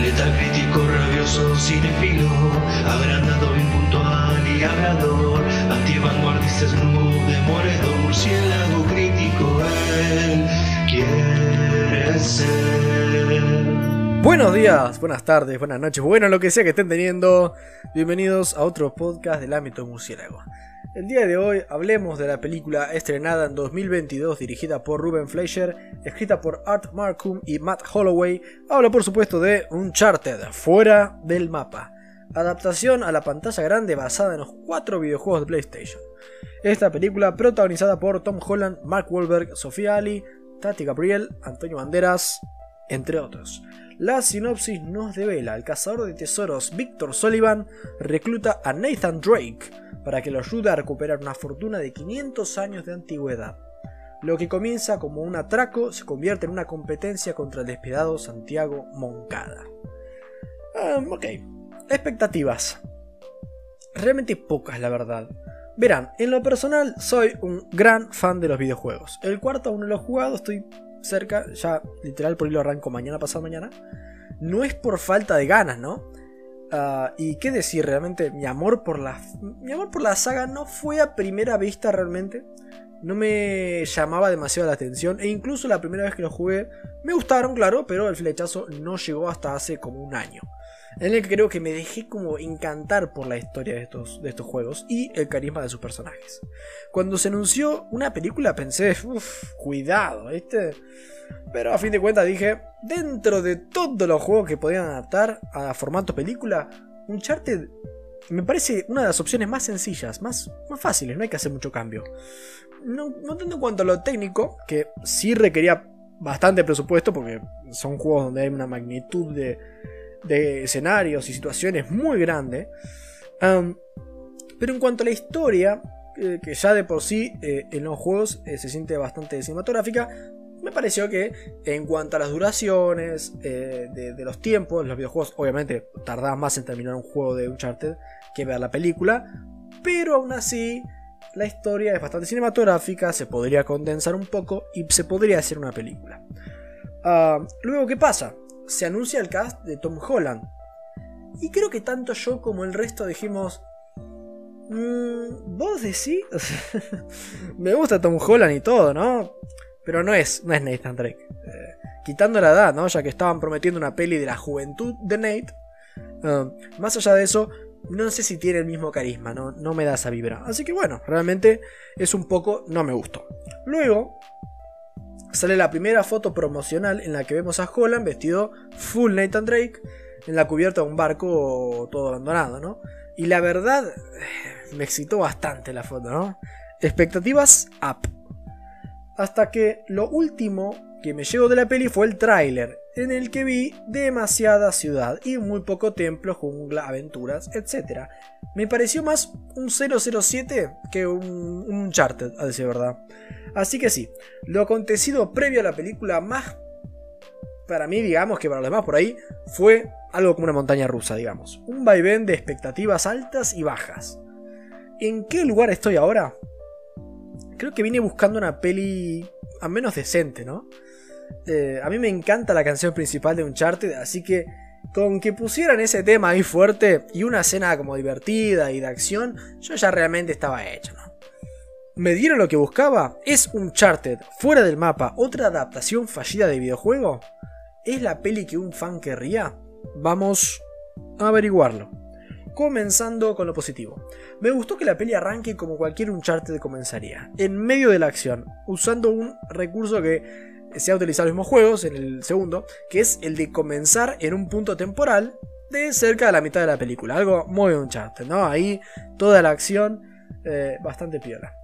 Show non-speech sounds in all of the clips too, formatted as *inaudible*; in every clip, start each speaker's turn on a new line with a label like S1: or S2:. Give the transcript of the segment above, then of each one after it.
S1: Letal crítico, rabioso, cinefilo, agrandado, impuntual y hablador, antivanguardista, snoop, demoledor, murciélago crítico, él quiere ser.
S2: Buenos días, buenas tardes, buenas noches, bueno, lo que sea que estén teniendo. Bienvenidos a otro podcast del ámbito murciélago. El día de hoy hablemos de la película estrenada en 2022 dirigida por Ruben Fleischer, escrita por Art Markham y Matt Holloway. Habla por supuesto de Uncharted, fuera del mapa. Adaptación a la pantalla grande basada en los cuatro videojuegos de PlayStation. Esta película protagonizada por Tom Holland, Mark Wahlberg, Sofía Ali, Tati Gabriel, Antonio Banderas, entre otros. La sinopsis nos devela al cazador de tesoros Victor Sullivan recluta a Nathan Drake para que lo ayude a recuperar una fortuna de 500 años de antigüedad. Lo que comienza como un atraco se convierte en una competencia contra el despiadado Santiago Moncada. Um, ok, expectativas. Realmente pocas, la verdad. Verán, en lo personal soy un gran fan de los videojuegos. El cuarto aún no lo he jugado, estoy cerca, ya literal por ahí lo arranco mañana, pasado mañana. No es por falta de ganas, ¿no? Ah, y qué decir, realmente mi amor por la mi amor por la saga no fue a primera vista realmente. No me llamaba demasiado la atención e incluso la primera vez que lo jugué me gustaron, claro, pero el flechazo no llegó hasta hace como un año. En el que creo que me dejé como encantar por la historia de estos, de estos juegos y el carisma de sus personajes. Cuando se anunció una película pensé, uff, cuidado, este pero a fin de cuentas dije, dentro de todos los juegos que podían adaptar a formato película, Uncharted me parece una de las opciones más sencillas, más, más fáciles, no hay que hacer mucho cambio. No tanto en cuanto a lo técnico, que sí requería bastante presupuesto, porque son juegos donde hay una magnitud de, de escenarios y situaciones muy grande. pero en cuanto a la historia, eh, que ya de por sí eh, en los juegos eh, se siente bastante cinematográfica, me pareció que en cuanto a las duraciones, de, los tiempos, los videojuegos obviamente tardaban más en terminar un juego de Uncharted que ver la película, pero aún así la historia es bastante cinematográfica, se podría condensar un poco y se podría hacer una película. Luego, ¿qué pasa? Se anuncia el cast de Tom Holland. Y creo que tanto yo como el resto dijimos, mm, ¿Vos decís? *laughs* Me gusta Tom Holland y todo, ¿no? Pero no es, no es Nathan Drake. Eh, quitando la edad, ¿no? Ya que estaban prometiendo una peli de la juventud de Nate. Eh, más allá de eso, no sé si tiene el mismo carisma, ¿no? no me da esa vibra. Así que bueno, realmente es un poco. no me gustó. Luego. Sale la primera foto promocional en la que vemos a Holland vestido full Nathan Drake en la cubierta de un barco todo abandonado, ¿no? Y la verdad, eh, me excitó bastante la foto, ¿no? Expectativas up. Hasta que lo último que me llegó de la peli fue el tráiler, en el que vi demasiada ciudad y muy poco templo, jungla, aventuras, etc. Me pareció más un 007 que un, un Uncharted, a decir verdad. Así que sí, lo acontecido previo a la película más para mí, digamos que para los demás por ahí, fue algo como una montaña rusa, digamos. Un vaivén de expectativas altas y bajas. ¿En qué lugar estoy ahora? Creo que vine buscando una peli a menos decente, ¿no? Eh, a mí me encanta la canción principal de Uncharted, así que con que pusieran ese tema ahí fuerte y una escena como divertida y de acción, yo ya realmente estaba hecho, ¿no? ¿Me dieron lo que buscaba? ¿Es Uncharted, fuera del mapa, otra adaptación fallida de videojuego? ¿Es la peli que un fan querría? Vamos a averiguarlo. Comenzando con lo positivo. Me gustó que la peli arranque como cualquier Uncharted comenzaría, en medio de la acción, usando un recurso que se ha utilizado en los mismos juegos, en el segundo, que es el de comenzar en un punto temporal de cerca de la mitad de la película. Algo muy Uncharted, ¿no? Ahí toda la acción eh, bastante piola.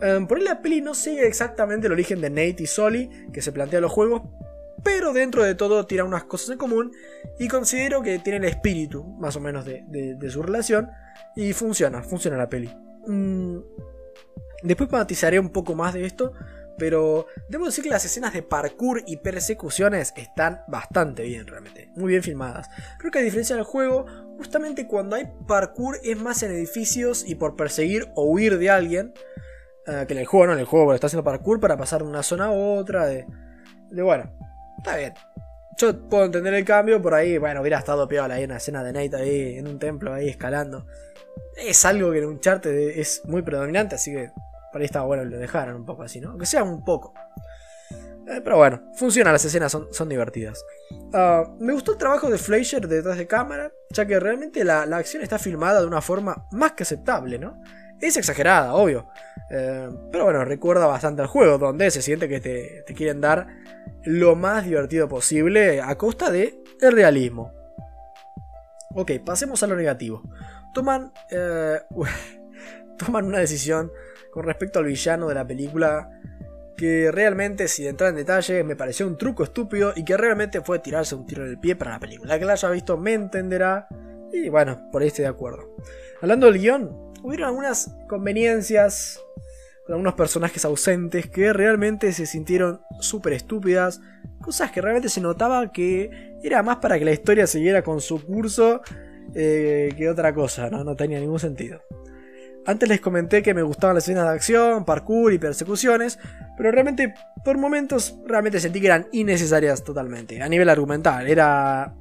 S2: Em, por ahí la peli no sigue exactamente el origen de Nate y Sully que se plantea en los juegos, pero dentro de todo tiene unas cosas en común y considero que tiene el espíritu, más o menos, de, su relación y funciona, funciona la peli. Mm, después matizaré un poco más de esto, pero debo decir que las escenas de parkour y persecuciones están bastante bien realmente, muy bien filmadas. Creo que a diferencia del juego, justamente cuando hay parkour es más en edificios y por perseguir o huir de alguien, eh, que en el juego, no, en el juego, está haciendo parkour para pasar de una zona a otra, de bueno, Está bien. yo puedo entender el cambio, por ahí, bueno, hubiera estado peor ahí una escena de Nate ahí en un templo, ahí escalando. Es algo que en un chart es muy predominante, así que por ahí estaba bueno lo dejaran un poco así, ¿no? Aunque sea un poco. Eh, pero bueno, funciona, las escenas son, son divertidas. Ah, me gustó el trabajo de Fleischer detrás de cámara, ya que realmente la, acción está filmada de una forma más que aceptable, ¿no? Es exagerada, obvio. Eh, pero bueno, recuerda bastante al juego, donde se siente que te, quieren dar lo más divertido posible a costa de el realismo. Ok, pasemos a lo negativo. Toman, eh, *laughs* toman una decisión con respecto al villano de la película que realmente, sin entrar en detalle, me pareció un truco estúpido y que realmente fue tirarse un tiro en el pie para la película. La que la haya visto me entenderá y bueno, por ahí estoy de acuerdo. Hablando del guion, hubieron algunas conveniencias con algunos personajes ausentes que realmente se sintieron súper estúpidas, cosas que realmente se notaba que era más para que la historia siguiera con su curso eh, que otra cosa, ¿no? no tenía ningún sentido. Antes les comenté que me gustaban las escenas de acción, parkour y persecuciones, pero realmente por momentos realmente sentí que eran innecesarias totalmente, a nivel argumental. Era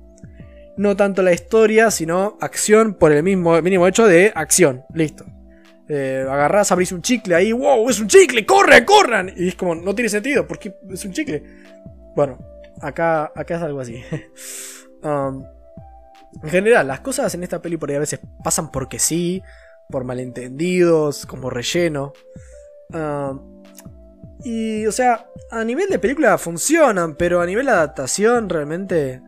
S2: no tanto la historia, sino acción por el mismo mínimo hecho de acción. Listo. Eh, agarrás, abrís un chicle ahí, wow, es un chicle, corre, corran. Y es como, no tiene sentido, porque es un chicle. Bueno, acá, acá es algo así. *laughs* Um, en general, las cosas en esta peli por ahí a veces pasan porque sí por malentendidos, como relleno. Ah, y, o sea, a nivel de película funcionan, pero a nivel de adaptación realmente...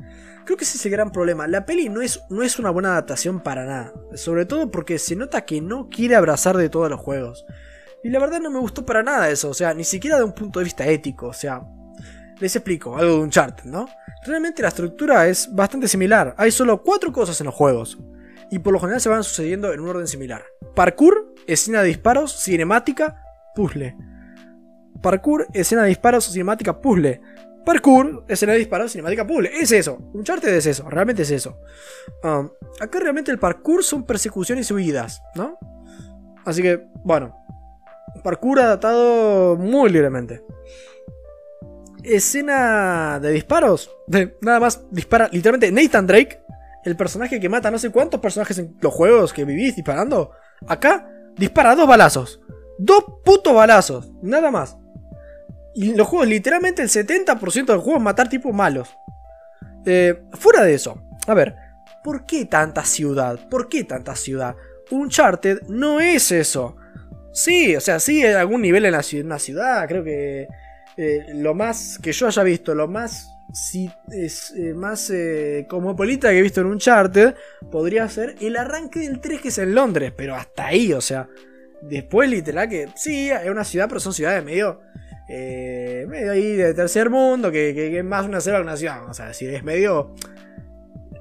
S2: Creo que ese es el gran problema. La peli no es, no es una buena adaptación para nada. Sobre todo porque se nota que no quiere abrazar de todos los juegos. Y la verdad no me gustó para nada eso. O sea, ni siquiera de un punto de vista ético. O sea, les explico, algo de un chart, ¿no? Realmente la estructura es bastante similar. Hay solo cuatro cosas en los juegos y por lo general se van sucediendo en un orden similar. Parkour, escena de disparos, cinemática, puzzle. Parkour, escena de disparos, cinemática, puzzle. Parkour, escena de disparos, cinemática, puzzle. Es eso. Un charter es eso. Realmente es eso. Um, acá realmente el parkour son persecuciones y huidas, ¿no? Así que, bueno. Parkour adaptado muy libremente. Escena de disparos. *laughs* De, nada más dispara literalmente Nathan Drake el personaje que mata no sé cuántos personajes en los juegos que vivís disparando, acá dispara dos balazos. Dos putos balazos, nada más. Y en los juegos, literalmente el 70% del juego es matar tipos malos. Eh, fuera de eso, a ver, ¿por qué tanta ciudad? ¿Por qué tanta ciudad? Uncharted no es eso. Sí, o sea, sí, algún nivel en, la, una ciudad, creo que eh, lo más que yo haya visto, lo más si eh, más eh, cosmopolita que he visto en un charter, podría ser el arranque del 3 que es en Londres, pero hasta ahí, o sea, después literal que sí, es una ciudad, pero son ciudades medio, eh, medio ahí de tercer mundo, que, es más una que ciudad, o sea, si es medio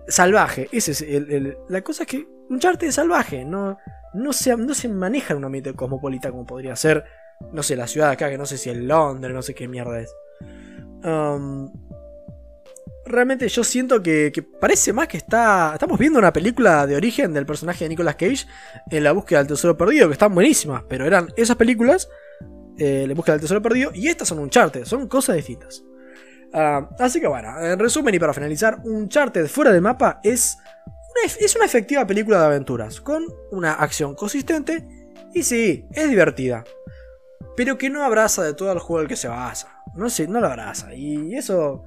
S2: salvaje, ese es el, la cosa es que un es salvaje, no, no, se, no se maneja en un ambiente cosmopolita como podría ser, no sé, la ciudad acá, que no sé si es Londres, no sé qué mierda es. Um, realmente yo siento que, parece más que está. Estamos viendo una película de origen del personaje de Nicolas Cage en La búsqueda del tesoro perdido, que están buenísimas, pero eran esas películas, eh, La búsqueda del tesoro perdido, y estas son un charter, son cosas distintas. Ah, así que bueno, en resumen y para finalizar, un charter fuera del mapa es una, es una efectiva película de aventuras, con una acción consistente y sí, es divertida. Pero que no abraza de todo el juego al que se basa. No sé, no lo abraza. Y eso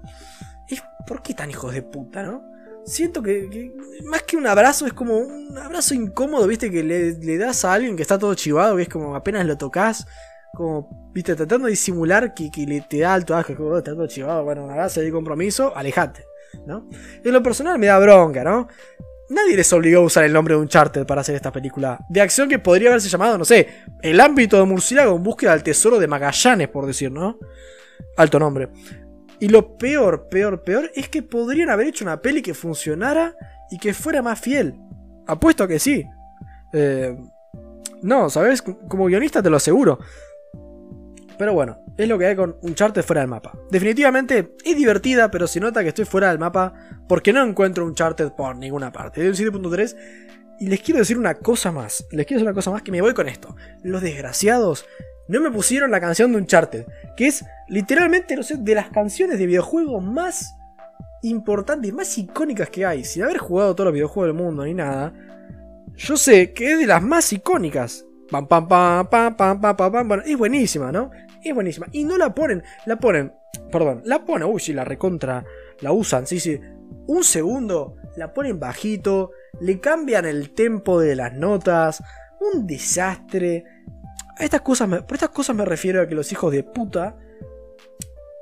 S2: ¿Por qué tan hijos de puta, no? Siento que, más que un abrazo es como un abrazo incómodo, viste, que le, das a alguien que está todo chivado, que es como apenas lo tocas, como, viste, tratando de disimular que, le, te da alto asco, como, oh, todo chivado, bueno, un abrazo de compromiso, alejate, ¿no? En lo personal me da bronca, ¿no? Nadie les obligó a usar el nombre de un charter para hacer esta película de acción que podría haberse llamado, no sé, El ámbito de Murciélago en búsqueda del tesoro de Magallanes, por decir, ¿no? Alto nombre. Y lo peor, peor, peor es que podrían haber hecho una peli que funcionara y que fuera más fiel. Apuesto a que sí. Eh, no, ¿sabes? Como guionista te lo aseguro. Pero bueno, es lo que hay con un charter fuera del mapa. Definitivamente es divertida, pero se nota que estoy fuera del mapa porque no encuentro un charter por ninguna parte. De un 7.3 y les quiero decir una cosa más. Les quiero decir una cosa más que me voy con esto. Los desgraciados no me pusieron la canción de Uncharted, que es literalmente, no sé, de las canciones de videojuegos más importantes más icónicas que hay, sin haber jugado todos los videojuegos del mundo ni nada, yo sé que es de las más icónicas. Pam, pam, pam, pam, pam, pam, pam, pam. Bueno, es buenísima, ¿no? Es buenísima. Y no la ponen, la ponen, perdón, la ponen, uy, sí, la recontra, la usan, sí, sí. Un segundo, la ponen bajito, le cambian el tempo de las notas, un desastre. Estas cosas por estas cosas me refiero a que los hijos de puta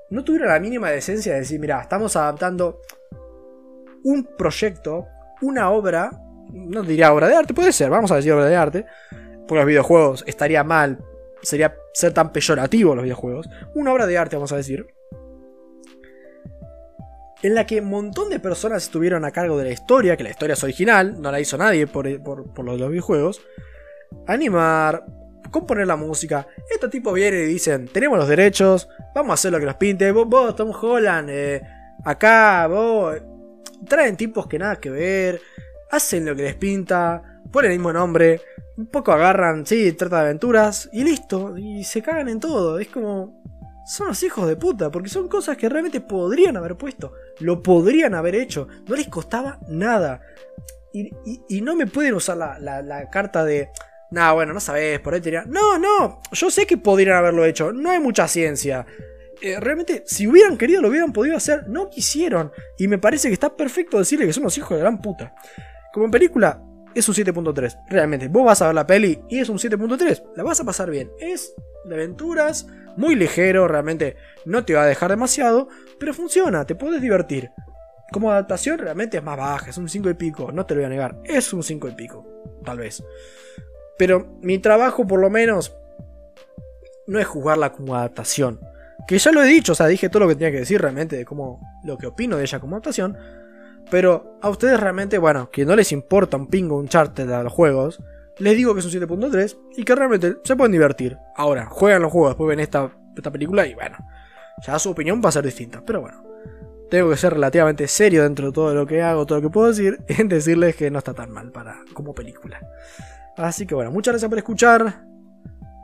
S2: no tuvieron la mínima decencia de decir, mira, estamos adaptando un proyecto, una obra, no diría obra de arte, puede ser, vamos a decir obra de arte, porque los videojuegos estaría mal, sería ser tan peyorativo los videojuegos, una obra de arte, vamos a decir, en la que un montón de personas estuvieron a cargo de la historia, que la historia es original, no la hizo nadie por, por, por los videojuegos, animar, componer la música. Estos tipos vienen y dicen, tenemos los derechos, vamos a hacer lo que nos pinte. Vos, vos Tom Holland, eh, acá, vos... Traen tipos que nada que ver, hacen lo que les pinta, ponen el mismo nombre, un poco agarran, sí, trata de aventuras, y listo, y se cagan en todo. Es como... Son los hijos de puta, porque son cosas que realmente podrían haber puesto, lo podrían haber hecho, no les costaba nada. Y, no me pueden usar la carta de, no, bueno, no sabes, por ahí tenía. No, no, yo sé que podrían haberlo hecho, no hay mucha ciencia. Eh, realmente, si hubieran querido, lo hubieran podido hacer, no quisieron. Y me parece que está perfecto decirle que son los hijos de gran puta. Como en película, es un 7.3. Realmente, vos vas a ver la peli y es un 7.3. La vas a pasar bien. Es de aventuras, muy ligero, realmente no te va a dejar demasiado, pero funciona, te puedes divertir. Como adaptación realmente es más baja, es un 5 y pico, no te lo voy a negar, es un 5 y pico, tal vez. Pero mi trabajo, por lo menos, no es jugarla como adaptación. Que ya lo he dicho, o sea, dije todo lo que tenía que decir realmente de cómo lo que opino de ella como adaptación. Pero a ustedes realmente, bueno, que no les importa un pingo un charter de los juegos, les digo que es un 7.3 y que realmente se pueden divertir. Ahora, juegan los juegos, después ven esta, esta película y bueno, ya su opinión va a ser distinta. Pero bueno, tengo que ser relativamente serio dentro de todo lo que hago, todo lo que puedo decir, *laughs* en decirles que no está tan mal para como película. Así que bueno, muchas gracias por escuchar.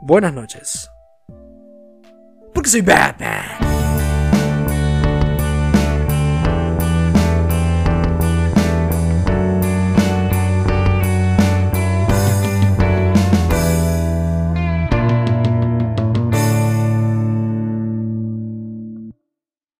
S2: Buenas noches. Porque soy Batman.